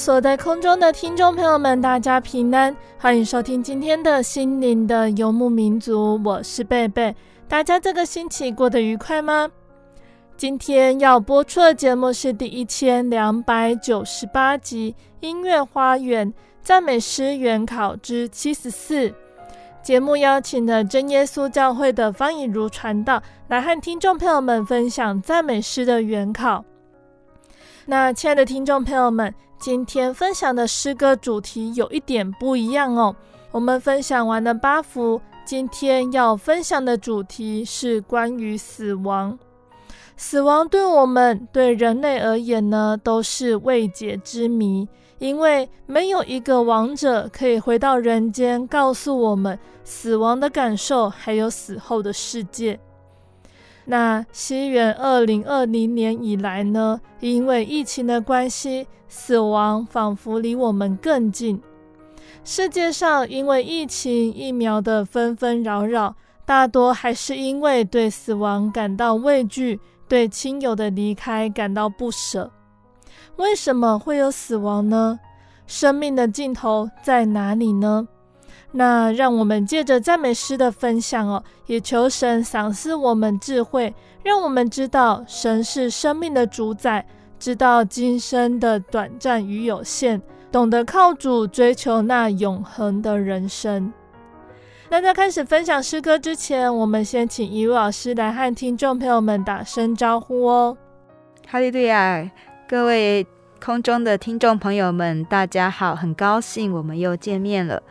所在空中的听众朋友们，大家平安，欢迎收听今天的心灵的游牧民族，我是贝贝。大家这个星期过得愉快吗？今天要播出的节目是第一千两百九十八集《音乐花园赞美诗原考之七十四》。节目邀请了真耶稣教会的方以如传道来和听众朋友们分享赞美诗的原考。那亲爱的听众朋友们，今天分享的诗歌主题有一点不一样哦。我们分享完了八幅，今天要分享的主题是关于死亡。死亡对我们对人类而言呢，都是未解之谜，因为没有一个亡者可以回到人间，告诉我们死亡的感受，还有死后的世界。那西元二零二零年以来呢，因为疫情的关系，死亡仿佛离我们更近。世界上因为疫情疫苗的纷纷扰扰，大多还是因为对死亡感到畏惧，对亲友的离开感到不舍。为什么会有死亡呢？生命的尽头在哪里呢？那让我们借着赞美诗的分享哦，也求神赏赐我们智慧，让我们知道神是生命的主宰，知道今生的短暂与有限，懂得靠主追求那永恒的人生。那在开始分享诗歌之前，我们先请一位老师来和听众朋友们打声招呼哦。哈利路亚，各位空中的听众朋友们，大家好，很高兴我们又见面了。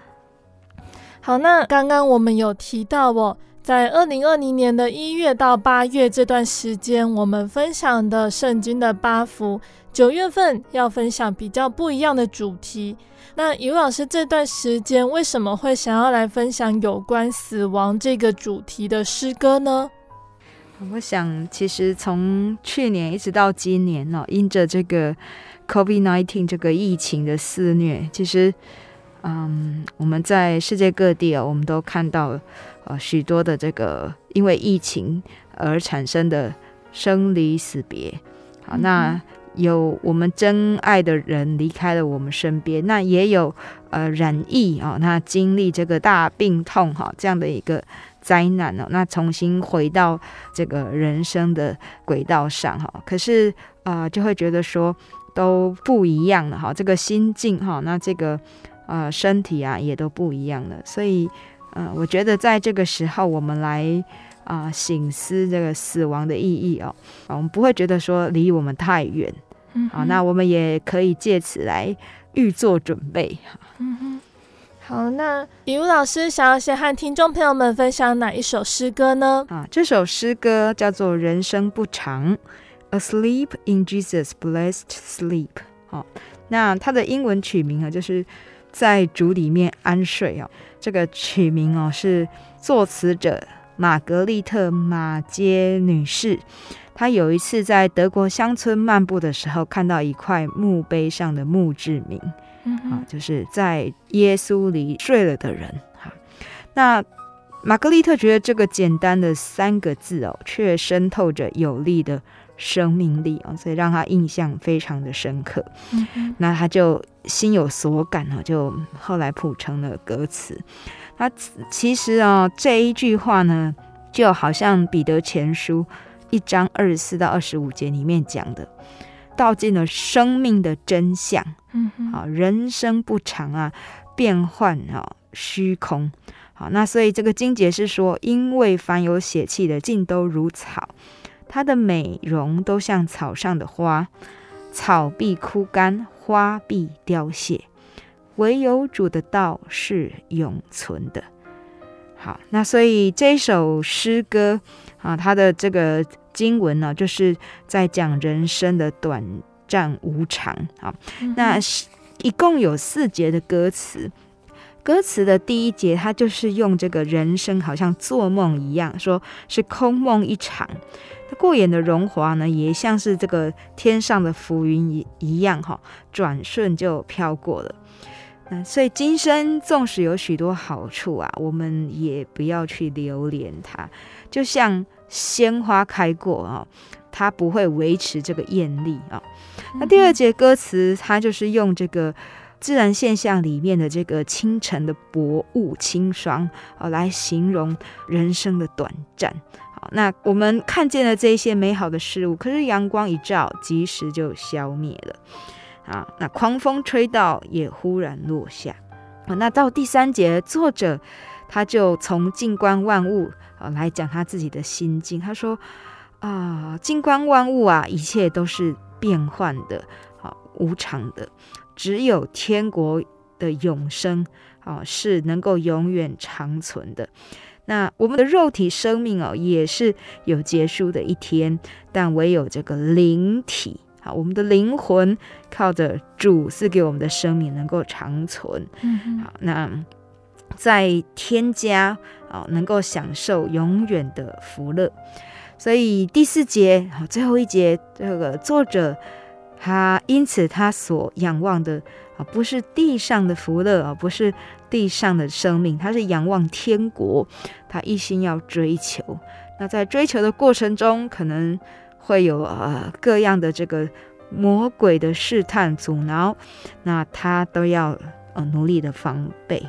好，那刚刚我们有提到哦，在二零二零年的一月到八月这段时间，我们分享的圣经的八幅，九月份要分享比较不一样的主题。那于老师这段时间为什么会想要来分享有关死亡这个主题的诗歌呢？我想，其实从去年一直到今年哦，因着这个 COVID-19 这个疫情的肆虐，其实。嗯，我们在世界各地啊，我们都看到呃许多的这个因为疫情而产生的生离死别。好，那有我们真爱的人离开了我们身边，那也有呃染疫啊，那经历这个大病痛哈这样的一个灾难呢，那重新回到这个人生的轨道上哈。可是啊，就会觉得说都不一样了哈，这个心境哈，那这个。呃，身体啊也都不一样了，所以，呃，我觉得在这个时候，我们来啊、呃、省思这个死亡的意义哦，我们不会觉得说离我们太远，嗯，好，那我们也可以借此来预做准备，嗯哼，好，那比如老师想要先和听众朋友们分享哪一首诗歌呢？啊，这首诗歌叫做《人生不长》，Asleep in Jesus Blessed Sleep，好，那它的英文取名啊就是。在主里面安睡哦，这个取名哦是作词者玛格丽特马杰女士。她有一次在德国乡村漫步的时候，看到一块墓碑上的墓志铭，啊，就是在耶稣里睡了的人。哈，那玛格丽特觉得这个简单的三个字哦，却渗透着有力的生命力啊，所以让他印象非常的深刻。嗯，那他就心有所感哦，就后来谱成了歌词。那其实啊，这一句话呢，就好像彼得前书一章二十四到二十五节里面讲的，道尽了生命的真相。嗯，好，人生不长啊，变幻啊，虚空。好，那所以这个经节是说，因为凡有血气的，尽都如草，它的美容都像草上的花，草必枯干，花必凋谢，唯有主的道是永存的。好，那所以这首诗歌啊，它的这个经文呢，就是在讲人生的短暂无常。好，那一共有四节的歌词。歌词的第一节，它就是用这个人生好像做梦一样，说是空梦一场。它过眼的荣华呢，也像是这个天上的浮云一一样，哈，转瞬就飘过了。那所以今生纵使有许多好处啊，我们也不要去留恋它。就像鲜花开过啊，它不会维持这个艳丽啊。那第二节歌词，它就是用这个。自然现象里面的这个清晨的薄雾清霜啊，来形容人生的短暂。好，那我们看见了这些美好的事物，可是阳光一照，即时就消灭了。啊，那狂风吹到，也忽然落下。啊，那到第三节，作者他就从静观万物啊来讲他自己的心境。他说啊，静观万物啊，一切都是变幻的，啊，无常的。只有天国的永生啊，是能够永远长存的。那我们的肉体生命哦，也是有结束的一天，但唯有这个灵体啊，我们的灵魂靠着主赐给我们的生命能够长存。嗯，好，那在天家啊，能够享受永远的福乐。所以第四节啊，最后一节，这个作者。他因此，他所仰望的啊，不是地上的福乐啊，不是地上的生命，他是仰望天国。他一心要追求。那在追求的过程中，可能会有呃各样的这个魔鬼的试探阻挠，那他都要呃努力的防备。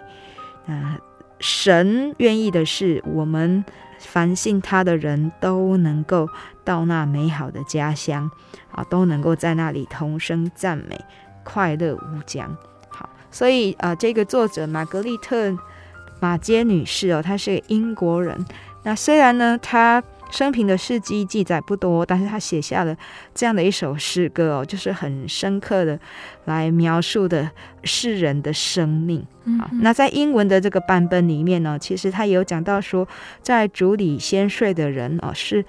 那神愿意的是，我们凡信他的人都能够到那美好的家乡。啊，都能够在那里同声赞美，快乐无疆。好，所以呃，这个作者玛格丽特马杰女士哦，她是个英国人。那虽然呢，她生平的事迹记载不多，但是他写下了这样的一首诗歌哦，就是很深刻的来描述的世人的生命。好，那在英文的这个版本里面呢，其实他有讲到说，在主里先睡的人哦，是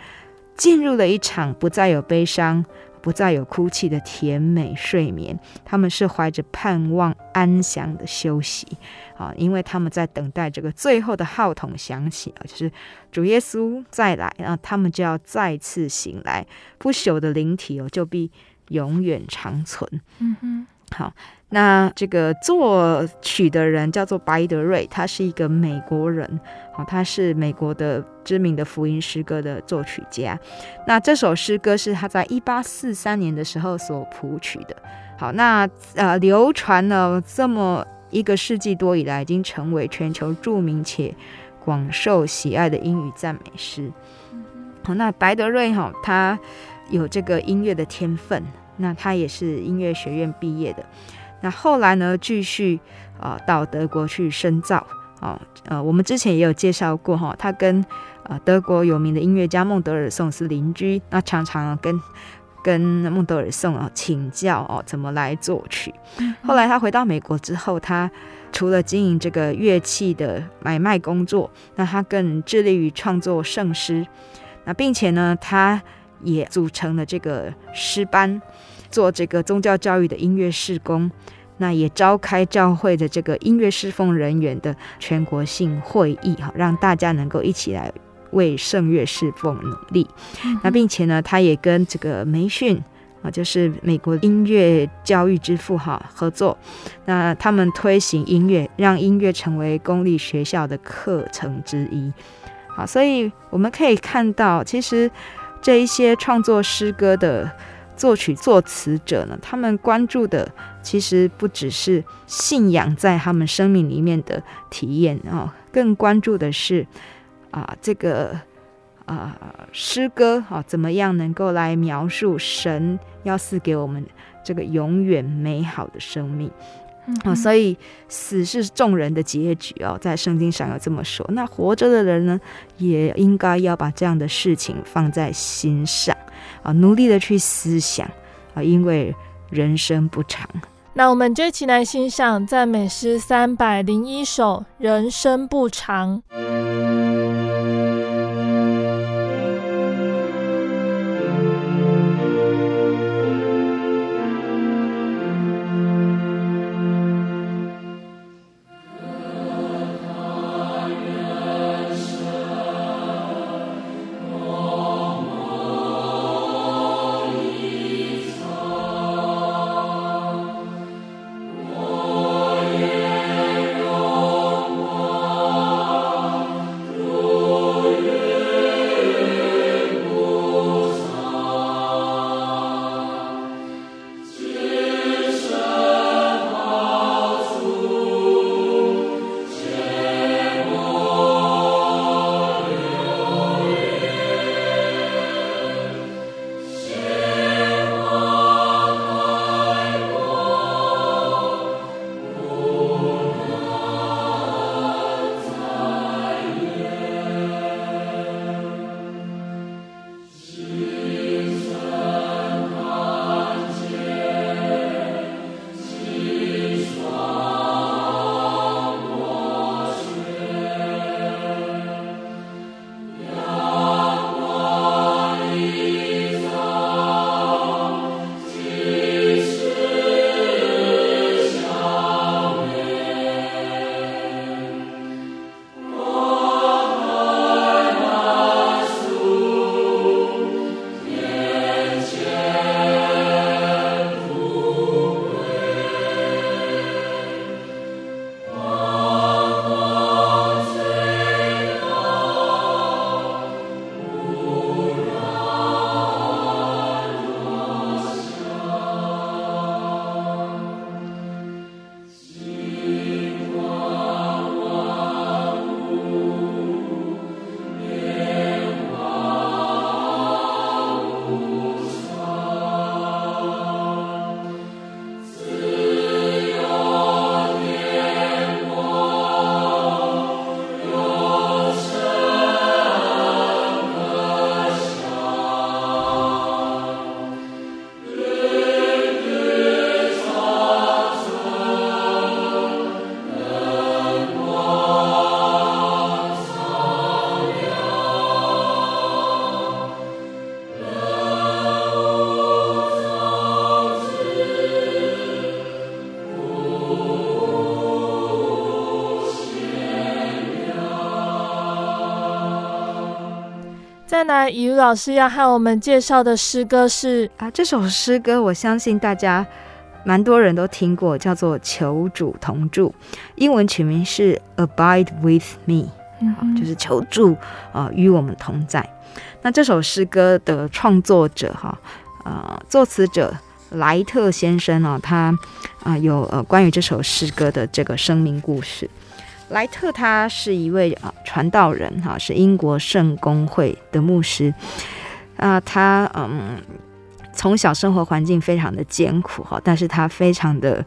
进入了一场不再有悲伤。不再有哭泣的甜美睡眠，他们是怀着盼望安详的休息啊，因为他们在等待这个最后的号筒响起啊，就是主耶稣再来，然后他们就要再次醒来，不朽的灵体哦，就必永远长存。嗯哼，好。那这个作曲的人叫做白德瑞，他是一个美国人，好，他是美国的知名的福音诗歌的作曲家。那这首诗歌是他在一八四三年的时候所谱曲的。好，那呃，流传了这么一个世纪多以来，已经成为全球著名且广受喜爱的英语赞美诗。好，那白德瑞哈，他有这个音乐的天分，那他也是音乐学院毕业的。那后来呢，继续啊、呃、到德国去深造啊，呃，我们之前也有介绍过哈，他跟呃德国有名的音乐家孟德尔颂是邻居，那常常跟跟孟德尔颂啊请教哦，怎么来作曲。后来他回到美国之后，他除了经营这个乐器的买卖工作，那他更致力于创作圣诗，那并且呢，他也组成了这个诗班。做这个宗教教育的音乐事工，那也召开教会的这个音乐侍奉人员的全国性会议，哈，让大家能够一起来为圣乐侍奉努力。那并且呢，他也跟这个梅逊啊，就是美国音乐教育之父哈合作，那他们推行音乐，让音乐成为公立学校的课程之一。好，所以我们可以看到，其实这一些创作诗歌的作曲作词者呢，他们关注的其实不只是信仰在他们生命里面的体验哦，更关注的是啊这个。啊、呃，诗歌啊，怎么样能够来描述神要赐给我们这个永远美好的生命？嗯、啊，所以死是众人的结局哦，在圣经上有这么说。那活着的人呢，也应该要把这样的事情放在心上啊，努力的去思想啊，因为人生不长。那我们这期来欣赏赞美诗三百零一首《人生不长》。以如老师要和我们介绍的诗歌是啊，这首诗歌我相信大家蛮多人都听过，叫做《求主同住》，英文取名是《Abide with Me》，嗯，就是求助啊、呃、与我们同在。那这首诗歌的创作者哈，呃，作词者莱特先生呢，他啊、呃、有呃关于这首诗歌的这个生命故事。莱特他是一位啊传道人哈，是英国圣公会的牧师啊。他嗯，从小生活环境非常的艰苦哈，但是他非常的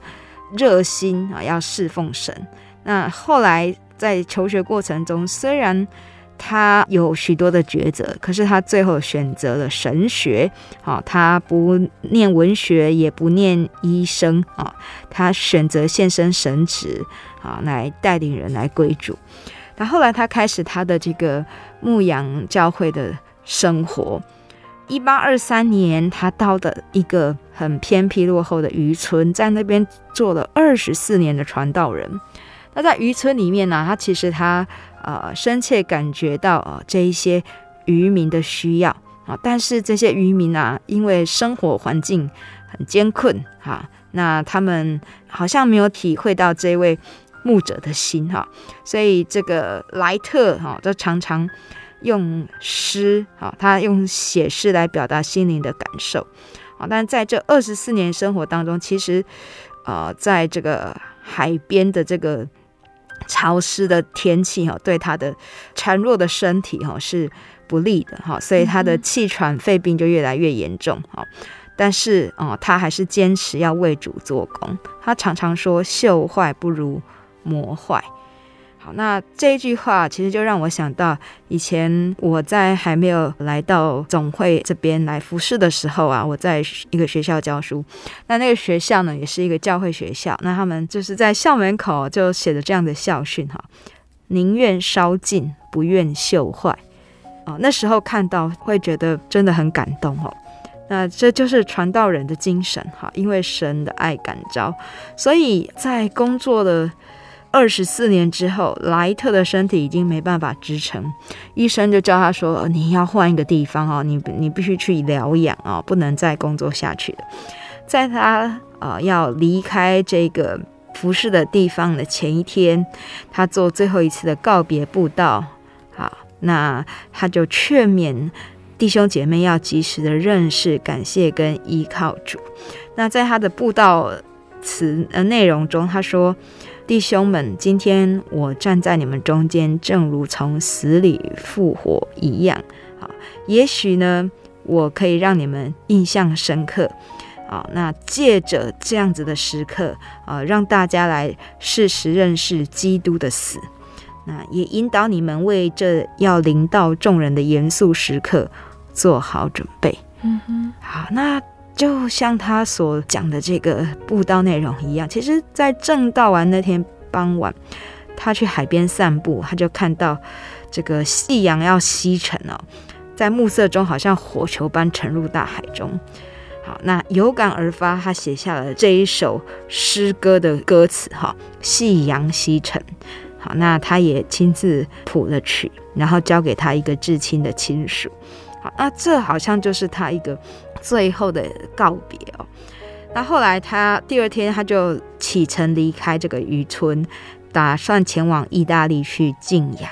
热心啊，要侍奉神。那后来在求学过程中，虽然他有许多的抉择，可是他最后选择了神学。好，他不念文学，也不念医生啊，他选择献身神职。啊，来带领人来归主。那后来他开始他的这个牧羊教会的生活。一八二三年，他到的一个很偏僻落后的渔村，在那边做了二十四年的传道人。那在渔村里面呢，他其实他呃深切感觉到啊、呃、这一些渔民的需要啊，但是这些渔民啊，因为生活环境很艰困哈，那他们好像没有体会到这位牧者的心哈，所以这个莱特哈，就常常用诗哈，他用写诗来表达心灵的感受啊。但在这二十四年生活当中，其实呃，在这个海边的这个潮湿的天气哈，对他的孱弱的身体哈是不利的哈，所以他的气喘肺病就越来越严重哈。但是啊，他还是坚持要为主做工。他常常说：“秀坏不如。”磨坏，好，那这一句话其实就让我想到以前我在还没有来到总会这边来服侍的时候啊，我在一个学校教书，那那个学校呢也是一个教会学校，那他们就是在校门口就写着这样的校训哈：宁愿烧尽，不愿绣坏。哦，那时候看到会觉得真的很感动哦。那这就是传道人的精神哈，因为神的爱感召，所以在工作的。二十四年之后，莱特的身体已经没办法支撑，医生就叫他说：“你要换一个地方哦，你你必须去疗养啊，不能再工作下去了。”在他呃要离开这个服侍的地方的前一天，他做最后一次的告别布道。好，那他就劝勉弟兄姐妹要及时的认识、感谢跟依靠主。那在他的布道词呃内容中，他说。弟兄们，今天我站在你们中间，正如从死里复活一样。好，也许呢，我可以让你们印象深刻。好，那借着这样子的时刻，啊，让大家来事实认识基督的死。那也引导你们为这要临到众人的严肃时刻做好准备。嗯哼，好，那。就像他所讲的这个布道内容一样，其实，在正道完那天傍晚，他去海边散步，他就看到这个夕阳要西沉哦，在暮色中好像火球般沉入大海中。好，那有感而发，他写下了这一首诗歌的歌词哈，夕阳西沉。好，那他也亲自谱了曲，然后交给他一个至亲的亲属。好，那这好像就是他一个。最后的告别哦，那后来他第二天他就启程离开这个渔村，打算前往意大利去静养。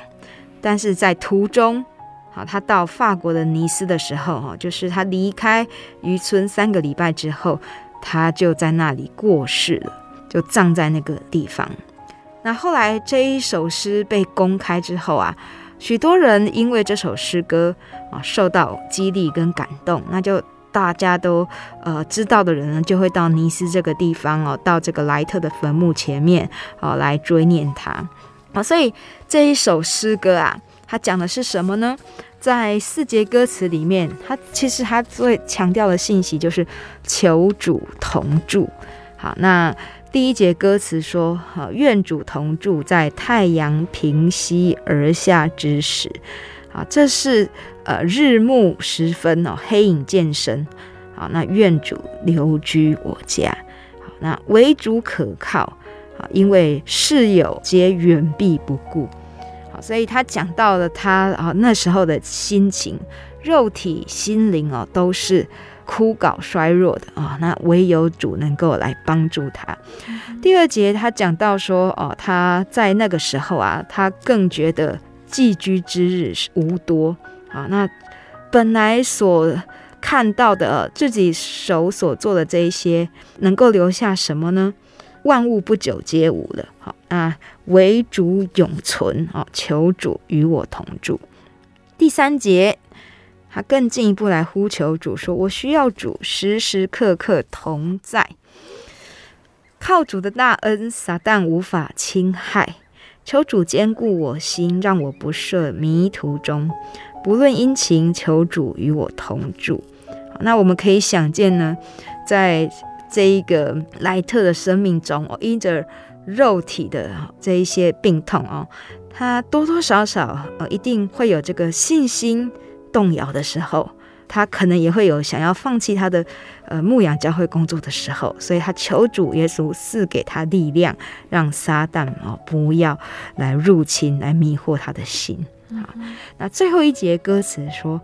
但是在途中，好，他到法国的尼斯的时候，哈，就是他离开渔村三个礼拜之后，他就在那里过世了，就葬在那个地方。那后来这一首诗被公开之后啊，许多人因为这首诗歌啊受到激励跟感动，那就。大家都呃知道的人呢，就会到尼斯这个地方哦，到这个莱特的坟墓前面哦，来追念他啊、所以这一首诗歌啊，它讲的是什么呢？在四节歌词里面，它其实它最强调的信息就是求主同住。好，那第一节歌词说：好，愿主同住在太阳平西而下之时。啊，这是呃日暮时分哦，黑影渐深。好，那愿主留居我家。好，那唯主可靠。好，因为室友皆远避不顾。好，所以他讲到了他啊那时候的心情，肉体心灵哦都是枯槁衰弱的啊。那唯有主能够来帮助他。嗯。第二节他讲到说哦，他在那个时候啊，他更觉得。寄居之日无多啊，那本来所看到的自己手所做的这一些，能够留下什么呢？万物不久皆无了。好啊，唯主永存啊，求主与我同住。第三节，他更进一步来呼求主，说：“我需要主时时刻刻同在，靠主的大恩，撒旦无法侵害。”求主坚固我心，让我不涉迷途中。不论阴晴，求主与我同住。那我们可以想见呢，在这一个莱特的生命中，哦，因着肉体的这一些病痛哦，他多多少少呃，一定会有这个信心动摇的时候。他可能也会有想要放弃他的呃牧羊教会工作的时候，所以他求主耶稣赐给他力量，让撒旦哦不要来入侵，来迷惑他的心。好，那最后一节歌词说：“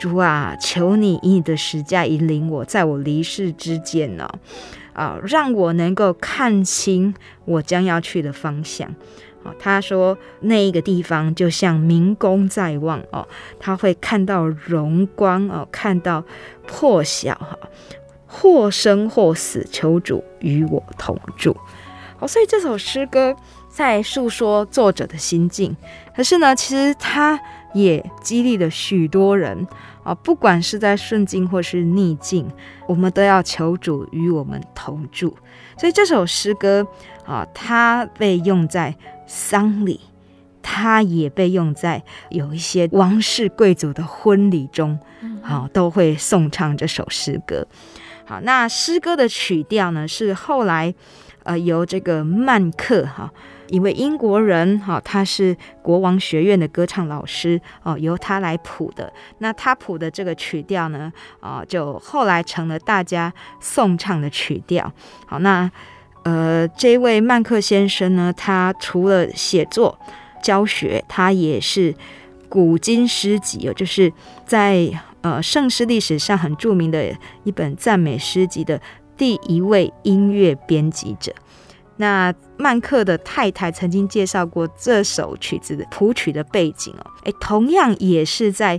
主啊，求你以你的十架引领我，在我离世之间呢，啊，让我能够看清我将要去的方向。他说那一个地方就像明宫在望哦，他会看到荣光哦，看到破晓哈，或生或死，求主与我同住。哦，所以这首诗歌在诉说作者的心境，可是呢，其实他也激励了许多人啊，不管是在顺境或是逆境，我们都要求主与我们同住。所以这首诗歌啊，它被用在丧礼，它也被用在有一些王室贵族的婚礼中，好，都会颂唱这首诗歌。好，那诗歌的曲调呢，是后来呃由这个曼克哈，一位英国人哈，他是国王学院的歌唱老师哦，由他来谱的。那他谱的这个曲调呢，啊，就后来成了大家颂唱的曲调。好，那。呃，这位曼克先生呢，他除了写作、教学，他也是古今诗集哦，就是在呃圣诗历史上很著名的一本赞美诗集的第一位音乐编辑者。那曼克的太太曾经介绍过这首曲子的谱曲的背景哦，诶，同样也是在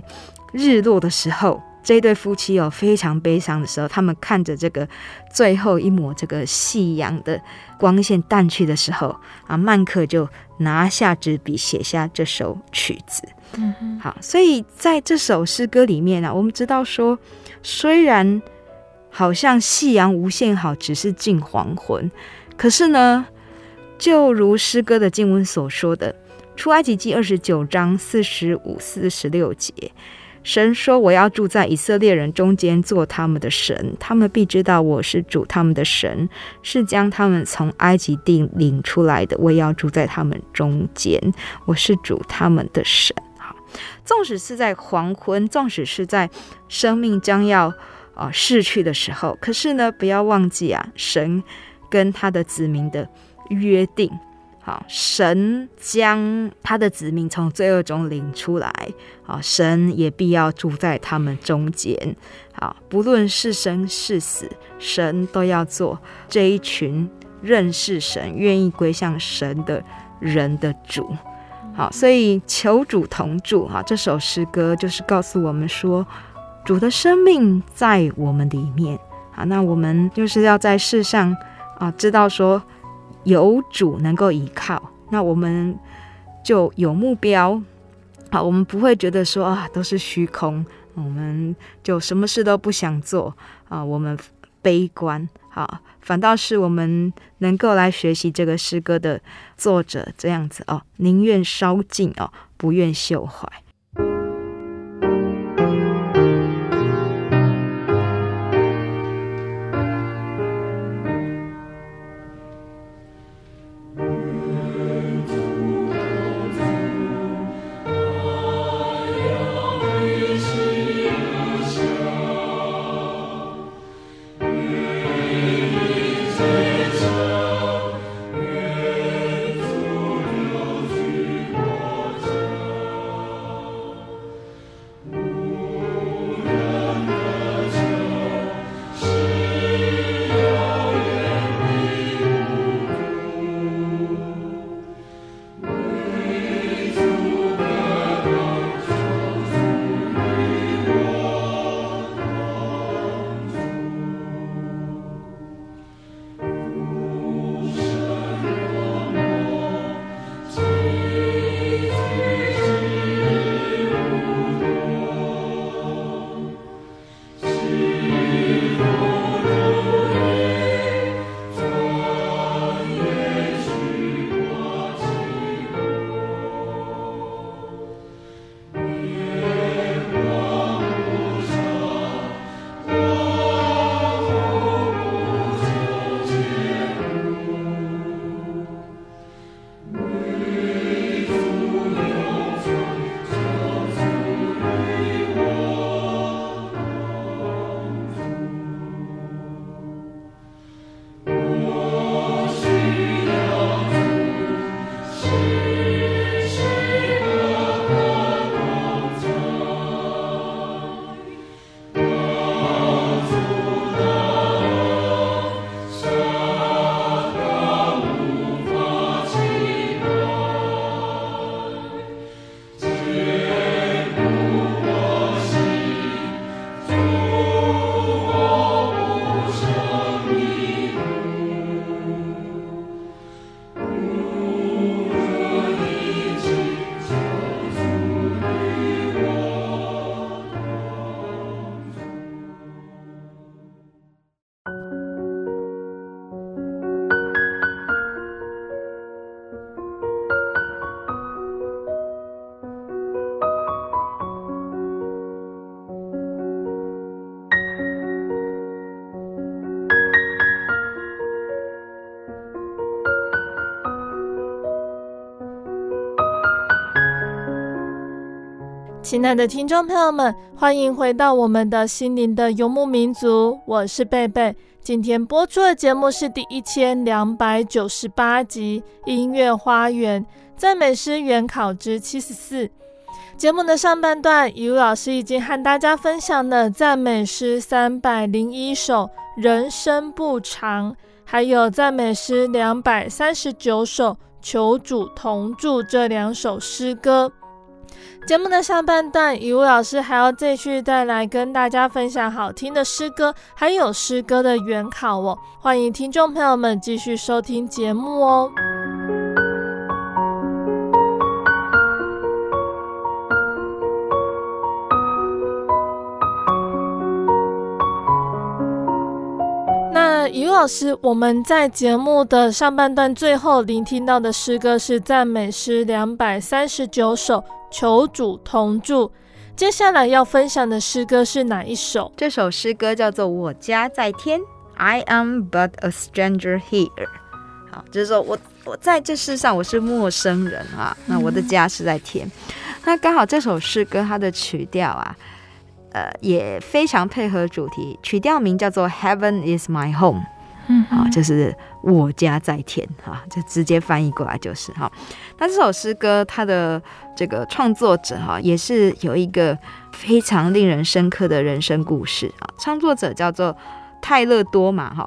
日落的时候。这对夫妻哦非常悲伤的时候，他们看着这个最后一抹这个夕阳的光线淡去的时候，啊，曼克就拿下纸笔写下这首曲子。嗯哼，好，所以在这首诗歌里面呢、啊，我们知道说，虽然好像夕阳无限好，只是近黄昏，可是呢，就如诗歌的经文所说的，《出埃及记》二十九章四十五、四十六节。神说：“我要住在以色列人中间，做他们的神，他们必知道我是主他们的神，是将他们从埃及地领出来的。我也要住在他们中间，我是主他们的神。”好，纵使是在黄昏，纵使是在生命将要啊、呃、逝去的时候，可是呢，不要忘记啊，神跟他的子民的约定。好，神将他的子民从罪恶中领出来，好，神也必要住在他们中间。好，不论是生是死，神都要做这一群认识神、愿意归向神的人的主。好，所以求主同住。哈，这首诗歌就是告诉我们说，主的生命在我们里面。好，那我们就是要在世上啊，知道说。有主能够依靠，那我们就有目标。好，我们不会觉得说啊都是虚空，我们就什么事都不想做啊，我们悲观。好，反倒是我们能够来学习这个诗歌的作者这样子哦，宁愿烧尽哦，不愿朽坏。亲爱的听众朋友们，欢迎回到我们的心灵的游牧民族，我是贝贝。今天播出的节目是第一千两百九十八集《音乐花园赞美诗原考之七十四》。节目的上半段，雨露老师已经和大家分享了赞美诗三百零一首《人生不长》，还有赞美诗两百三十九首《求主同住》这两首诗歌。节目的上半段，雨露老师还要继续再来跟大家分享好听的诗歌，还有诗歌的原考哦。欢迎听众朋友们继续收听节目哦。那雨露老师，我们在节目的上半段最后聆听到的诗歌是赞美诗两百三十九首。求主同住。接下来要分享的诗歌是哪一首？这首诗歌叫做《我家在天》，I am but a stranger here。好，就是说我我在这世上我是陌生人啊，那我的家是在天。嗯、那刚好这首诗歌它的曲调啊，呃，也非常配合主题，曲调名叫做《Heaven is my home》。嗯，啊，就是我家在天，哈，就直接翻译过来就是哈。那这首诗歌，它的这个创作者哈，也是有一个非常令人深刻的人生故事啊。创作者叫做泰勒多玛哈，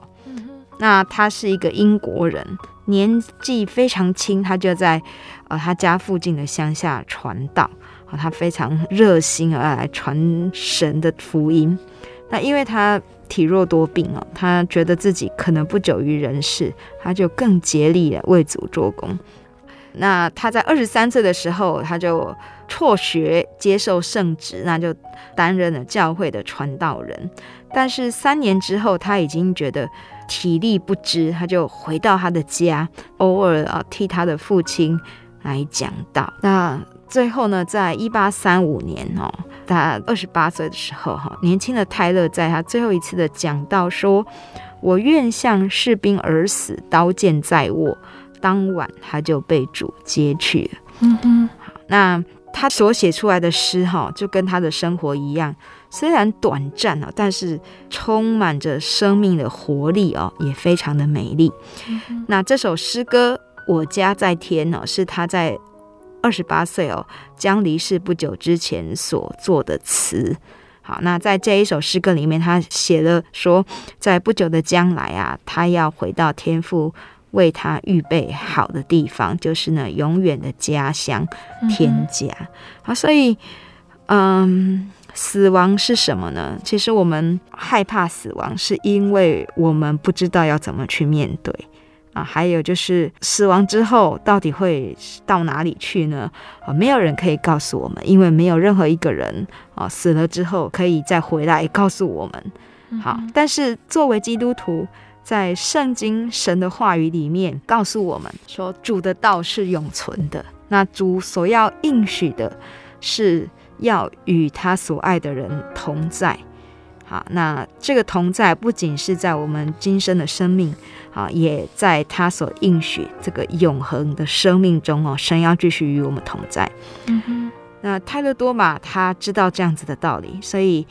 那他是一个英国人，年纪非常轻，他就在呃他家附近的乡下传道啊，他非常热心而来传神的福音。那因为他体弱多病哦，他觉得自己可能不久于人世，他就更竭力的为主做工。那他在二十三岁的时候，他就辍学接受圣职，那就担任了教会的传道人。但是三年之后，他已经觉得体力不支，他就回到他的家，偶尔啊替他的父亲来讲道。那最后呢，在一八三五年哦。他二十八岁的时候，哈，年轻的泰勒在他最后一次的讲道说：“我愿向士兵而死，刀剑在握。”当晚他就被主接去了。嗯哼，那他所写出来的诗，哈，就跟他的生活一样，虽然短暂啊，但是充满着生命的活力哦，也非常的美丽。嗯，那这首诗歌《我家在天》呢，是他在。二十八岁哦，将离世不久之前所作的词。好，那在这一首诗歌里面，他写了说，在不久的将来啊，他要回到天父为他预备好的地方，就是呢，永远的家乡天家。好，所以，嗯，死亡是什么呢？其实我们害怕死亡，是因为我们不知道要怎么去面对。啊，还有就是死亡之后到底会到哪里去呢？啊，没有人可以告诉我们，因为没有任何一个人啊死了之后可以再回来告诉我们。好，但是作为基督徒，在圣经神的话语里面告诉我们说，主的道是永存的。那主所要应许的是要与他所爱的人同在。好，那这个同在不仅是在我们今生的生命。啊，也在他所应许这个永恒的生命中哦，神要继续与我们同在。嗯哼，那泰勒多玛他知道这样子的道理，所以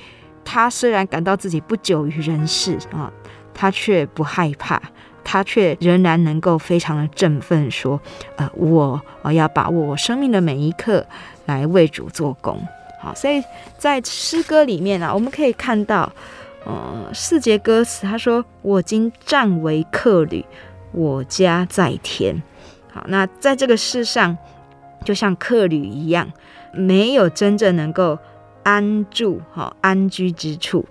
他虽然感到自己不久于人世啊，他却不害怕，他却仍然能够非常的振奋，说：呃，我我要把握我生命的每一刻来为主做工。好，所以在诗歌里面啊，我们可以看到。呃，四节歌词，他说：“我今暂为客旅，我家在天。”好，那在这个世上，就像客旅一样，没有真正能够安住、哈安居之处。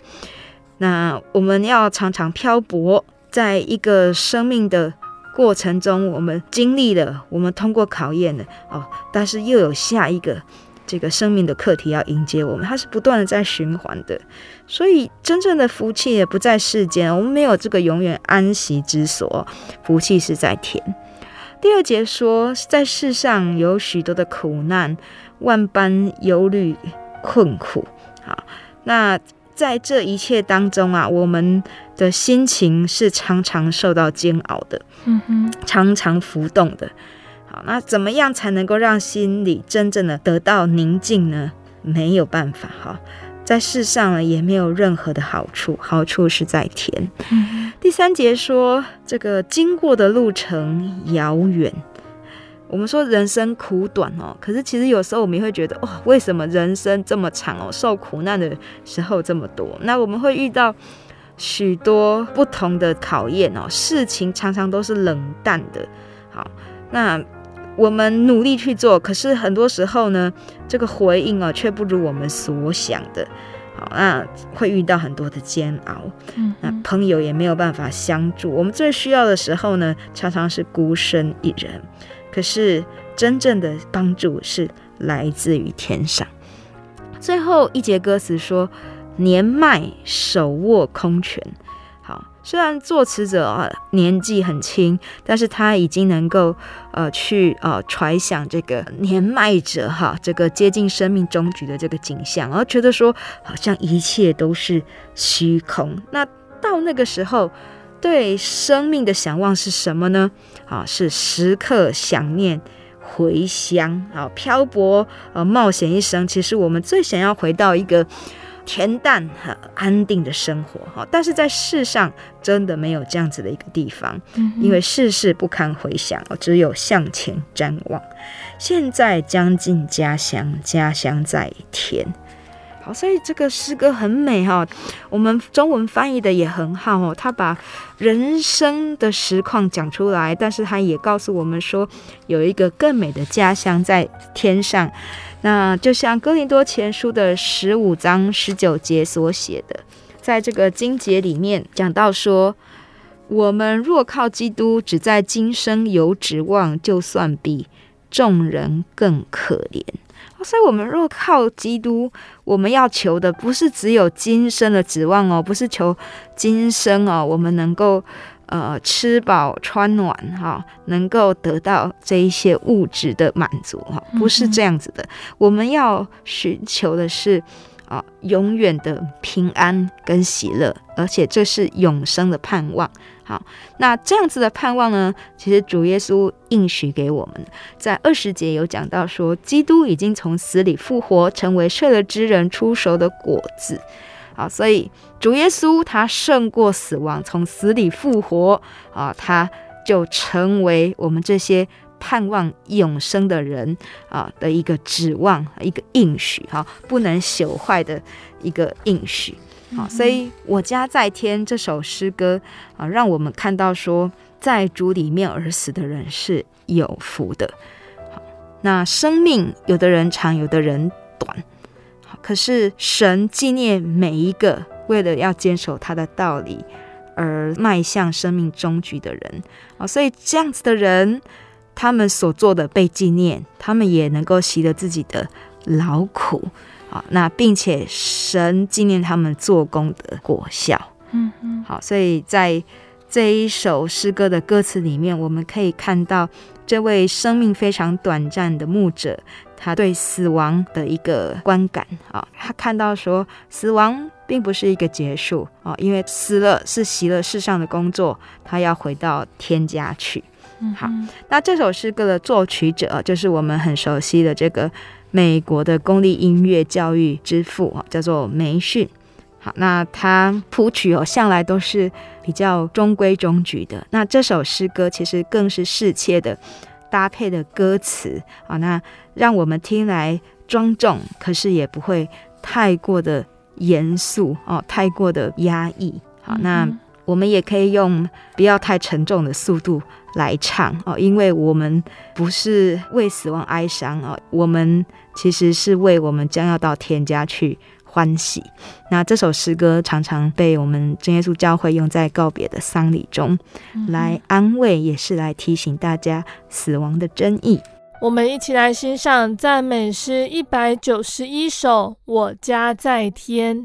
那我们要常常漂泊，在一个生命的过程中，我们经历了，我们通过考验了，哦，但是又有下一个。这个生命的课题要迎接我们，它是不断的在循环的，所以真正的福气也不在世间，我们没有这个永远安息之所，福气是在天。第二节说，在世上有许多的苦难，万般忧虑困苦。好，那在这一切当中啊，我们的心情是常常受到煎熬的，嗯哼，常常浮动的。好，那怎么样才能够让心里真正的得到宁静呢？没有办法哈，在世上呢也没有任何的好处，好处是在天。嗯、第三节说，这个经过的路程遥远。我们说人生苦短哦，可是其实有时候我们也会觉得，哦，为什么人生这么长哦，受苦难的时候这么多？那我们会遇到许多不同的考验哦，事情常常都是冷淡的。好，那我们努力去做，可是很多时候呢，这个回应哦，却不如我们所想的。好，那会遇到很多的煎熬，嗯，那朋友也没有办法相助。我们最需要的时候呢，常常是孤身一人。可是真正的帮助是来自于天上。最后一节歌词说：“年迈手握空拳。”好，虽然作词者啊年纪很轻，但是他已经能够呃去呃揣想这个年迈者哈这个接近生命终局的这个景象，然后觉得说好像一切都是虚空。那到那个时候。对生命的想望是什么呢？啊，是时刻想念回乡，啊，漂泊呃冒险一生。其实我们最想要回到一个恬淡和安定的生活，哈。但是在世上真的没有这样子的一个地方，因为世事不堪回想，只有向前瞻望。现在将近家乡，家乡在天。好，所以这个诗歌很美哈，我们中文翻译的也很好哦。他把人生的实况讲出来，但是他也告诉我们说，有一个更美的家乡在天上。那就像哥林多前书的十五章十九节所写的，在这个经节里面讲到说，我们若靠基督只在今生有指望，就算比众人更可怜。所以，我们若靠基督，我们要求的不是只有今生的指望哦，不是求今生哦，我们能够呃吃饱穿暖哈，能够得到这一些物质的满足哈，不是这样子的。我们要寻求的是啊，永远的平安跟喜乐，而且这是永生的盼望。好，那这样子的盼望呢，其实主耶稣应许给我们，在二十节有讲到说，基督已经从死里复活，成为睡了之人出熟的果子。好，所以主耶稣他胜过死亡，从死里复活啊，他就成为我们这些盼望永生的人啊的一个指望，一个应许，哈，不能朽坏的一个应许。好，所以我家在天这首诗歌啊，让我们看到说，在主里面而死的人是有福的。好，那生命有的人长，有的人短。好，可是神纪念每一个为了要坚守他的道理而迈向生命终局的人。啊，所以这样子的人，他们所做的被纪念，他们也能够习得自己的劳苦。好，那并且神纪念他们做工的果效。嗯嗯，好，所以在这一首诗歌的歌词里面，我们可以看到这位生命非常短暂的牧者，他对死亡的一个观感啊，他看到说死亡并不是一个结束啊，因为死了是习了世上的工作，他要回到天家去。嗯，好，那这首诗歌的作曲者就是我们很熟悉的这个。美国的公立音乐教育之父叫做梅逊。好，那他谱曲哦，向来都是比较中规中矩的。那这首诗歌其实更是适切的搭配的歌词啊，那让我们听来庄重，可是也不会太过的严肃哦，太过的压抑。好，那我们也可以用不要太沉重的速度来唱哦，因为我们不是为死亡哀伤哦，我们。其实是为我们将要到天家去欢喜。那这首诗歌常常被我们真耶稣教会用在告别的丧礼中，来安慰，也是来提醒大家死亡的真义。我们一起来欣赏赞美诗一百九十一首《我家在天》。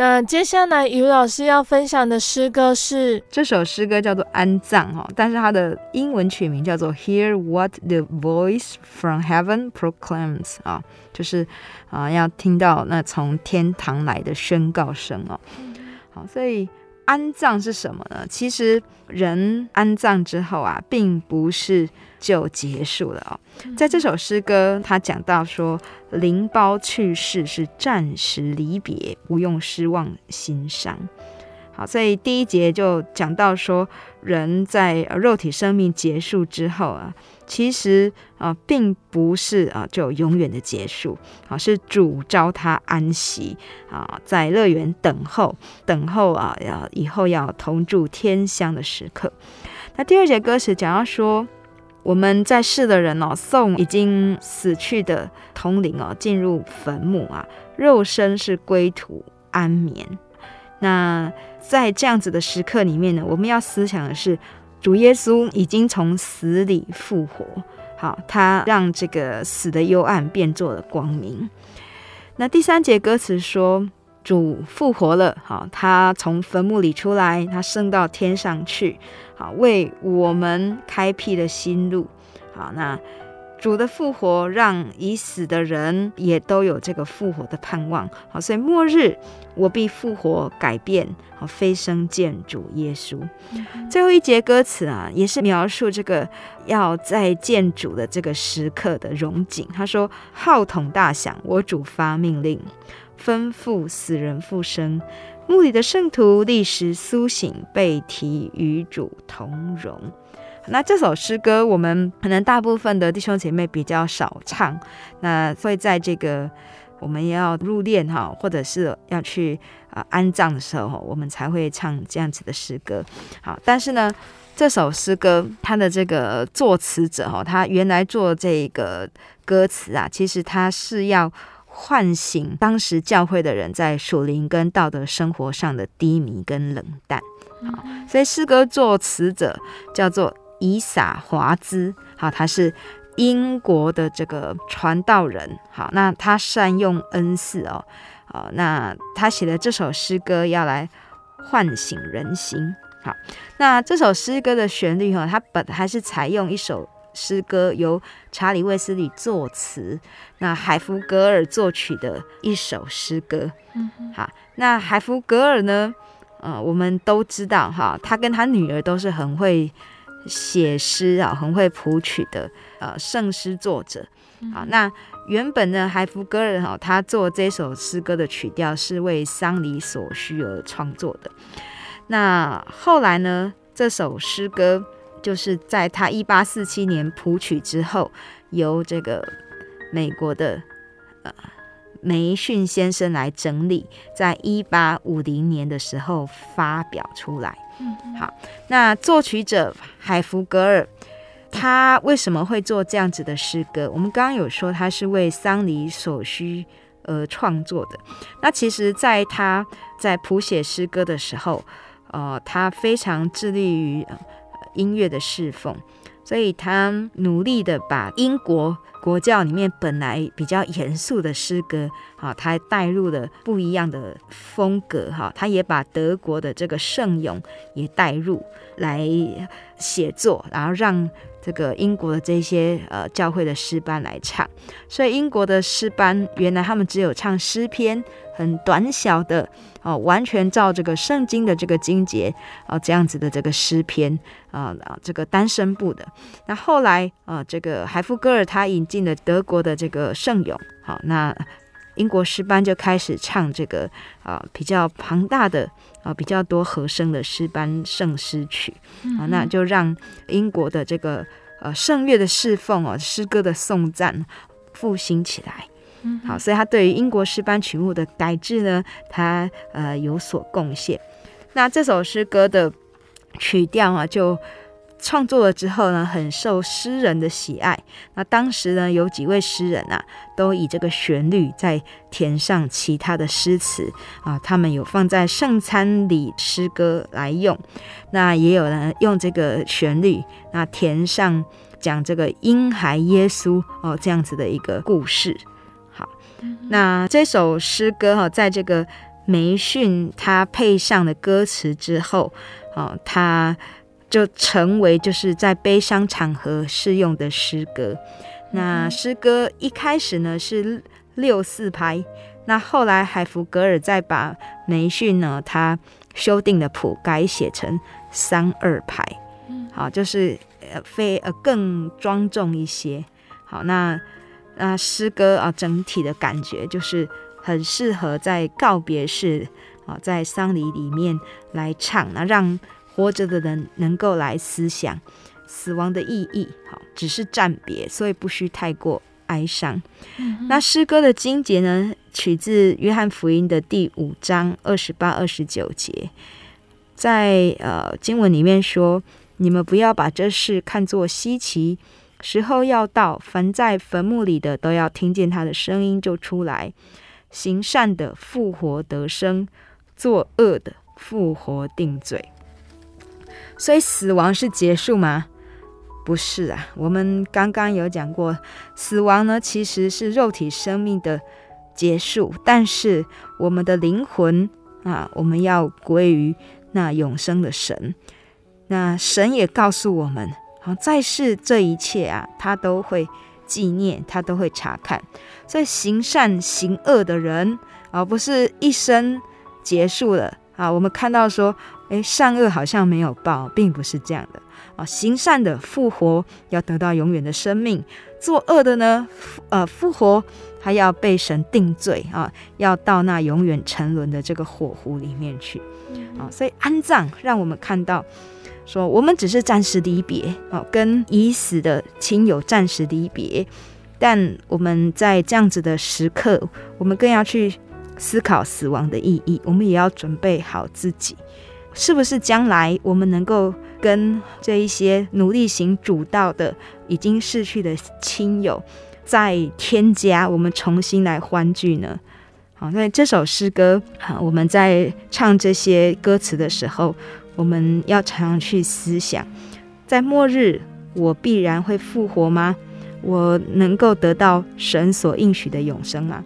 那接下来于老师要分享的诗歌是这首诗歌叫做《安葬》哈，但是它的英文曲名叫做《Hear What the Voice from Heaven Proclaims》啊，就是啊要听到那从天堂来的宣告声哦。好，所以安葬是什么呢？其实人安葬之后啊，并不是。就结束了哦。在这首诗歌，他讲到说，灵包去世是暂时离别，不用失望心伤。好，所以第一节就讲到说，人在肉体生命结束之后啊，其实啊，并不是啊就永远的结束啊，是主召他安息啊，在乐园等候，等候啊，要以后要同住天乡的时刻。那第二节歌词讲到说。我们在世的人哦，送已经死去的同灵哦进入坟墓啊，肉身是归土安眠。那在这样子的时刻里面呢，我们要思想的是，主耶稣已经从死里复活，好，他让这个死的幽暗变作了光明。那第三节歌词说。主复活了，好，他从坟墓里出来，他升到天上去，好，为我们开辟了新路，好，那主的复活让已死的人也都有这个复活的盼望，好，所以末日我必复活改变，好，飞升见主耶稣。最后一节歌词啊，也是描述这个要在见主的这个时刻的荣景。他说：“号筒大响，我主发命令。”吩咐死人复生，墓里的圣徒立时苏醒，被提与主同荣。那这首诗歌，我们可能大部分的弟兄姐妹比较少唱，那会在这个我们要入殓哈，或者是要去啊安葬的时候，我们才会唱这样子的诗歌。好，但是呢，这首诗歌它的这个作词者哈，他原来做这个歌词啊，其实他是要。唤醒当时教会的人在属灵跟道德生活上的低迷跟冷淡，好，所以诗歌作词者叫做以撒华兹，好，他是英国的这个传道人，好，那他善用恩赐哦，好，那他写的这首诗歌要来唤醒人心，好，那这首诗歌的旋律哈，它本还是采用一首。诗歌由查理·卫斯理作词，那海弗格尔作曲的一首诗歌。嗯，好，那海弗格尔呢？呃，我们都知道哈，他跟他女儿都是很会写诗啊，很会谱曲的呃圣诗作者。好，那原本呢，海福格尔哈，他做这首诗歌的曲调是为丧礼所需而创作的。那后来呢，这首诗歌。就是在他一八四七年谱曲之后，由这个美国的呃梅逊先生来整理，在一八五零年的时候发表出来。好，那作曲者海弗格尔，他为什么会做这样子的诗歌？我们刚刚有说他是为丧礼所需而创作的。那其实，在他在谱写诗歌的时候，呃，他非常致力于。音乐的侍奉，所以他努力的把英国国教里面本来比较严肃的诗歌，哈，他带入了不一样的风格，哈，他也把德国的这个圣咏也带入来写作，然后让这个英国的这些呃教会的诗班来唱，所以英国的诗班原来他们只有唱诗篇，很短小的。哦，完全照这个圣经的这个经节啊，这样子的这个诗篇啊啊，这个单声部的。那后来啊，这个海夫格尔他引进了德国的这个圣咏，好，那英国诗班就开始唱这个啊比较庞大的啊比较多和声的诗班圣诗曲啊，那就让英国的这个呃圣乐的侍奉哦，诗歌的颂赞复兴起来。好，所以他对于英国诗班曲目的改制呢，他呃有所贡献。那这首诗歌的曲调啊，就创作了之后呢，很受诗人的喜爱。那当时呢，有几位诗人啊，都以这个旋律在填上其他的诗词啊，他们有放在圣餐里诗歌来用。那也有人用这个旋律，那填上讲这个婴孩耶稣哦这样子的一个故事。那这首诗歌哈，在这个梅逊他配上了歌词之后，哦，他就成为就是在悲伤场合适用的诗歌。那诗歌一开始呢是六四拍，那后来海弗格尔再把梅逊呢他修订的谱改写成三二拍，好，就是呃非呃更庄重一些。好，那那诗歌啊整体的感觉就是。很适合在告别式啊，在丧礼里面来唱，那让活着的人能够来思想死亡的意义。好，只是暂别，所以不需太过哀伤。嗯、那诗歌的经节呢，取自约翰福音的第五章二十八、二十九节，在呃经文里面说：“你们不要把这事看作稀奇，时候要到，凡在坟墓里的都要听见他的声音，就出来。”行善的复活得生，作恶的复活定罪。所以死亡是结束吗？不是啊。我们刚刚有讲过，死亡呢其实是肉体生命的结束，但是我们的灵魂啊，我们要归于那永生的神。那神也告诉我们，好，在世这一切啊，他都会。纪念他都会查看，所以行善行恶的人而不是一生结束了啊。我们看到说，诶，善恶好像没有报，并不是这样的啊。行善的复活要得到永远的生命，作恶的呢，呃，复活还要被神定罪啊，要到那永远沉沦的这个火湖里面去啊。所以安葬让我们看到。说我们只是暂时离别哦，跟已死的亲友暂时离别，但我们在这样子的时刻，我们更要去思考死亡的意义。我们也要准备好自己，是不是将来我们能够跟这一些努力行主道的已经逝去的亲友，在天家我们重新来欢聚呢？好，那这首诗歌，我们在唱这些歌词的时候。我们要常去思想，在末日，我必然会复活吗？我能够得到神所应许的永生吗？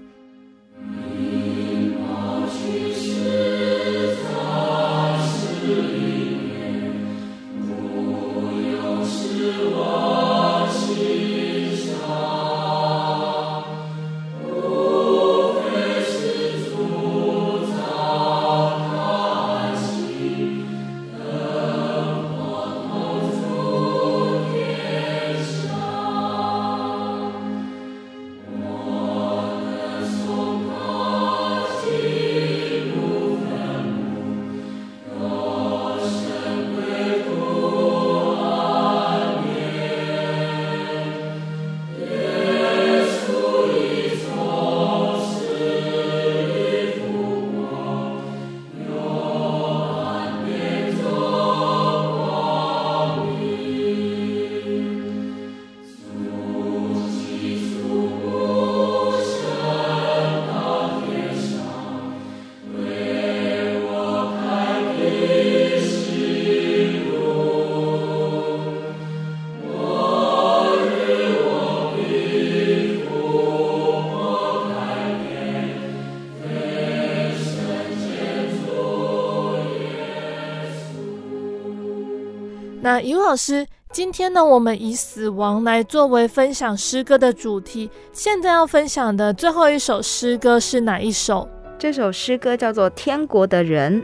那余老师，今天呢，我们以死亡来作为分享诗歌的主题。现在要分享的最后一首诗歌是哪一首？这首诗歌叫做《天国的人》，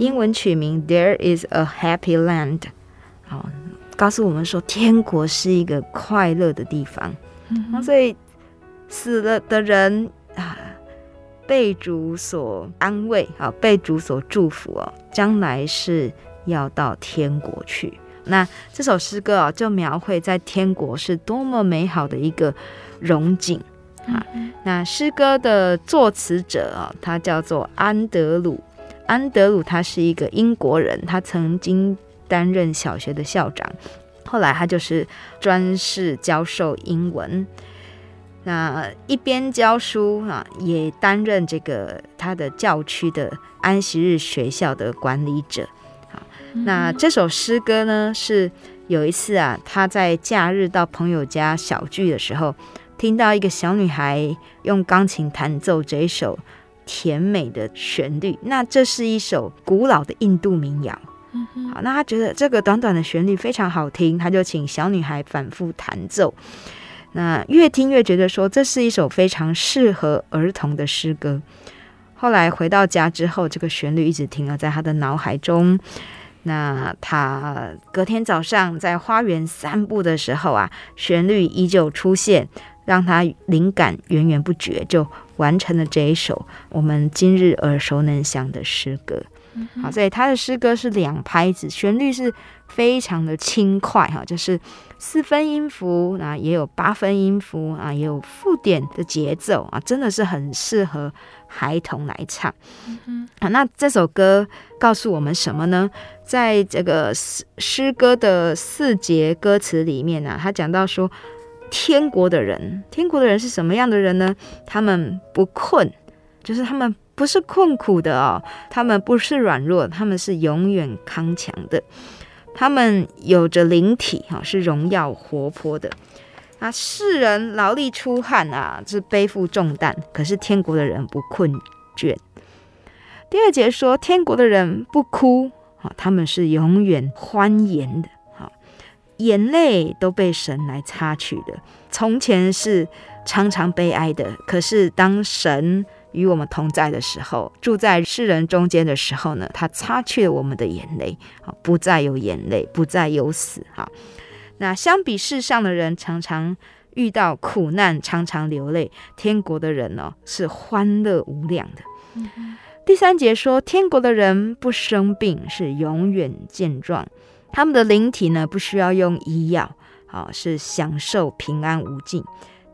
英文取名《There Is a Happy Land》。好，告诉我们说，天国是一个快乐的地方。嗯，所以死了的人啊，被主所安慰，啊，被主所祝福哦，将来是要到天国去。那这首诗歌啊，就描绘在天国是多么美好的一个荣景啊！那诗歌的作词者啊，他叫做安德鲁。安德鲁他是一个英国人，他曾经担任小学的校长，后来他就是专事教授英文。那一边教书啊，也担任这个他的教区的安息日学校的管理者。那这首诗歌呢，是有一次啊，他在假日到朋友家小聚的时候，听到一个小女孩用钢琴弹奏这一首甜美的旋律。那这是一首古老的印度民谣。好，那他觉得这个短短的旋律非常好听，他就请小女孩反复弹奏。那越听越觉得说，这是一首非常适合儿童的诗歌。后来回到家之后，这个旋律一直停留在他的脑海中。那他隔天早上在花园散步的时候啊，旋律依旧出现，让他灵感源源不绝，就完成了这一首我们今日耳熟能详的诗歌。好，所以他的诗歌是两拍子，旋律是非常的轻快哈，就是四分音符啊，也有八分音符啊，也有附点的节奏啊，真的是很适合孩童来唱。好，那这首歌告诉我们什么呢？在这个诗诗歌的四节歌词里面呢、他讲到说，天国的人，天国的人是什么样的人呢？他们不困，就是他们。不是困苦的哦，他们不是软弱，他们是永远康强的。他们有着灵体哈，是荣耀活泼的。啊，世人劳力出汗啊，是背负重担，可是天国的人不困倦。第二节说，天国的人不哭啊，他们是永远欢颜的。哈，眼泪都被神来擦去的。从前是常常悲哀的，可是当神。与我们同在的时候，住在世人中间的时候呢，他擦去了我们的眼泪，啊，不再有眼泪，不再有死，哈。那相比世上的人，常常遇到苦难，常常流泪，天国的人呢，是欢乐无量的。嗯、第三节说，天国的人不生病，是永远健壮，他们的灵体呢，不需要用医药，好，是享受平安无尽。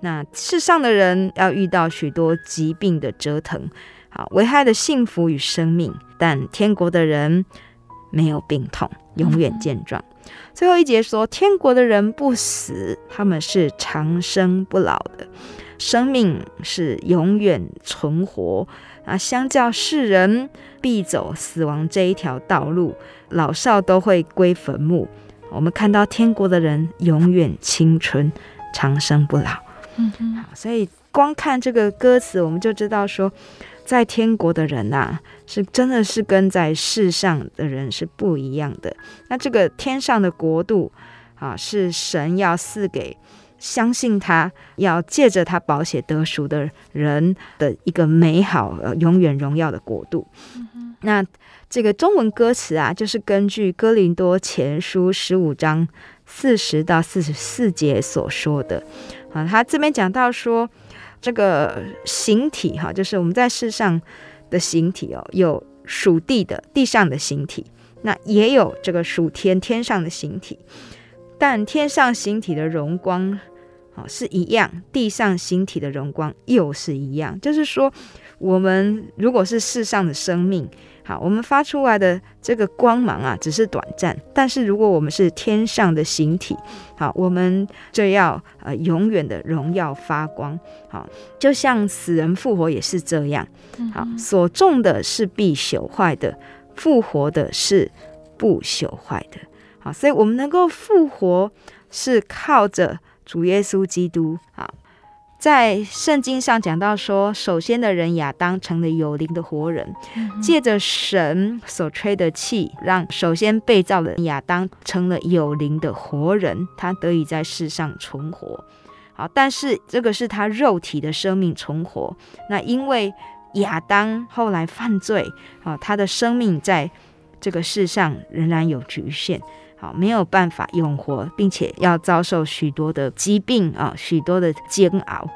那世上的人要遇到许多疾病的折腾，好，危害的幸福与生命，但天国的人没有病痛，永远健壮。最后一节说，天国的人不死，他们是长生不老的，生命是永远存活。啊，相较世人必走死亡这一条道路，老少都会归坟墓。我们看到天国的人永远青春，长生不老。嗯嗯，好，所以光看这个歌词，我们就知道说，在天国的人呐、啊，是真的是跟在世上的人是不一样的。那这个天上的国度啊，是神要赐给相信他、要借着他宝血得赎的人的一个美好、永远荣耀的国度。嗯、那这个中文歌词啊，就是根据哥林多前书十五章四十到四十四节所说的。啊，他这边讲到说，这个形体哈，就是我们在世上的形体哦，有属地的地上的形体，那也有这个属天天上的形体，但天上形体的荣光啊是一样，地上形体的荣光又是一样，就是说，我们如果是世上的生命。好，我们发出来的这个光芒啊，只是短暂。但是如果我们是天上的形体，好，我们就要呃永远的荣耀发光。好，就像死人复活也是这样。好，所种的是必朽坏的，复活的是不朽坏的。好，所以我们能够复活，是靠着主耶稣基督。好。在圣经上讲到说，首先的人亚当成了有灵的活人，借着神所吹的气，让首先被造的亚当成了有灵的活人，他得以在世上存活。好，但是这个是他肉体的生命存活。那因为亚当后来犯罪，啊，他的生命在这个世上仍然有局限。好，没有办法永活，并且要遭受许多的疾病啊，许多的煎熬。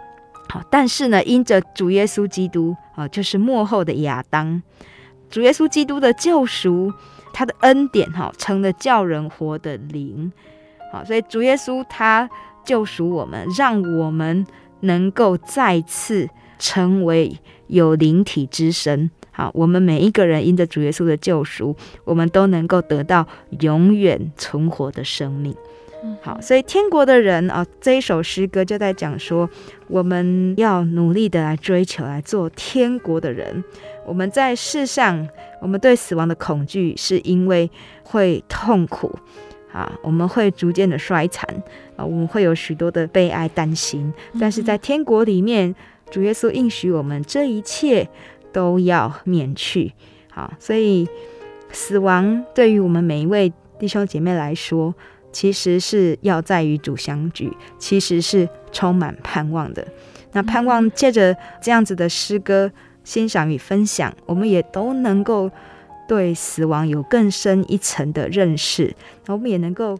好，但是呢，因着主耶稣基督啊，就是末后的亚当，主耶稣基督的救赎，他的恩典哈，成了叫人活的灵。好，所以主耶稣他救赎我们，让我们能够再次成为有灵体之身。好，我们每一个人因着主耶稣的救赎，我们都能够得到永远存活的生命。好，所以天国的人啊，这一首诗歌就在讲说，我们要努力的来追求，来做天国的人。我们在世上，我们对死亡的恐惧，是因为会痛苦啊，我们会逐渐的衰残啊，我们会有许多的悲哀担心。但是在天国里面，主耶稣应许我们这一切。都要免去。好，所以死亡对于我们每一位弟兄姐妹来说，其实是要在与主相聚，其实是充满盼望的。那盼望借着这样子的诗歌欣赏与分享，我们也都能够对死亡有更深一层的认识，那我们也能够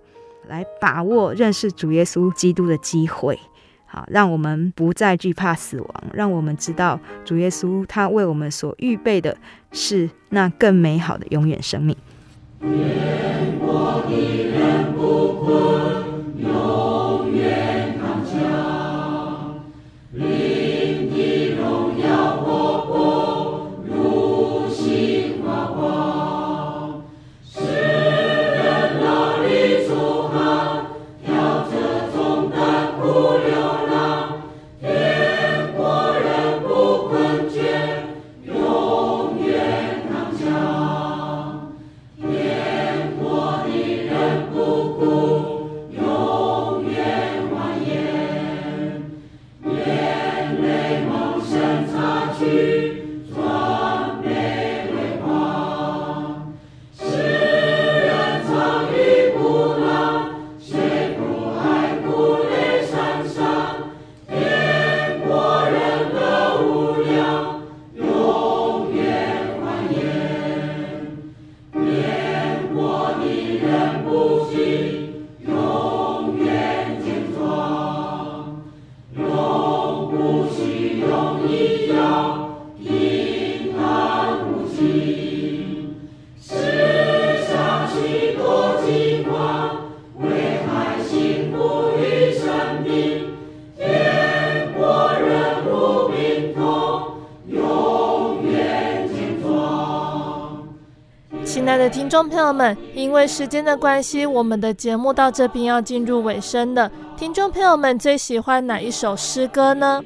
来把握认识主耶稣基督的机会。好，让我们不再惧怕死亡，让我们知道主耶稣他为我们所预备的是那更美好的永远生命。朋友们，因为时间的关系，我们的节目到这边要进入尾声了。听众朋友们最喜欢哪一首诗歌呢？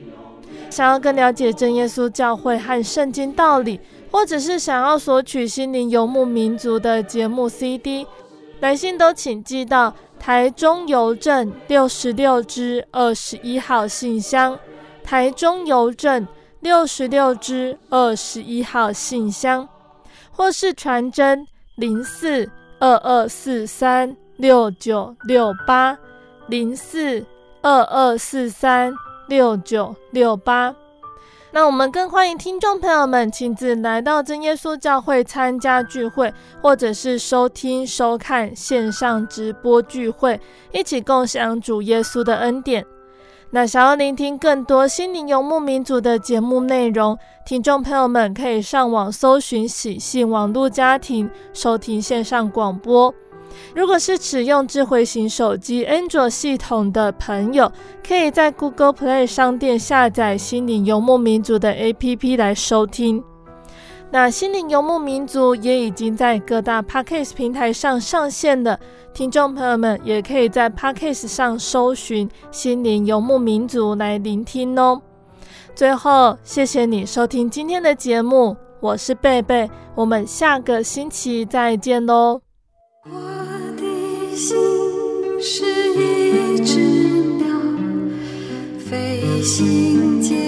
想要更了解真耶稣教会和圣经道理，或者是想要索取心灵游牧民族的节目 CD，来信都请寄到台中邮政六十六支二十一号信箱。台中邮政六十六支二十一号信箱，或是传真。零四二二四三六九六八，零四二二四三六九六八。那我们更欢迎听众朋友们亲自来到真耶稣教会参加聚会，或者是收听收看线上直播聚会，一起共享主耶稣的恩典。那想要聆听更多心灵游牧民族的节目内容，听众朋友们可以上网搜寻喜信网络家庭，收听线上广播。如果是使用智慧型手机安卓系统的朋友，可以在 Google Play 商店下载心灵游牧民族的 APP 来收听。那心灵游牧民族也已经在各大 Podcast 平台上上线了，听众朋友们也可以在 Podcast 上搜寻心灵游牧民族来聆听哦。最后，谢谢你收听今天的节目，我是贝贝，我们下个星期再见喽。我的心是一只鸟，飞行间。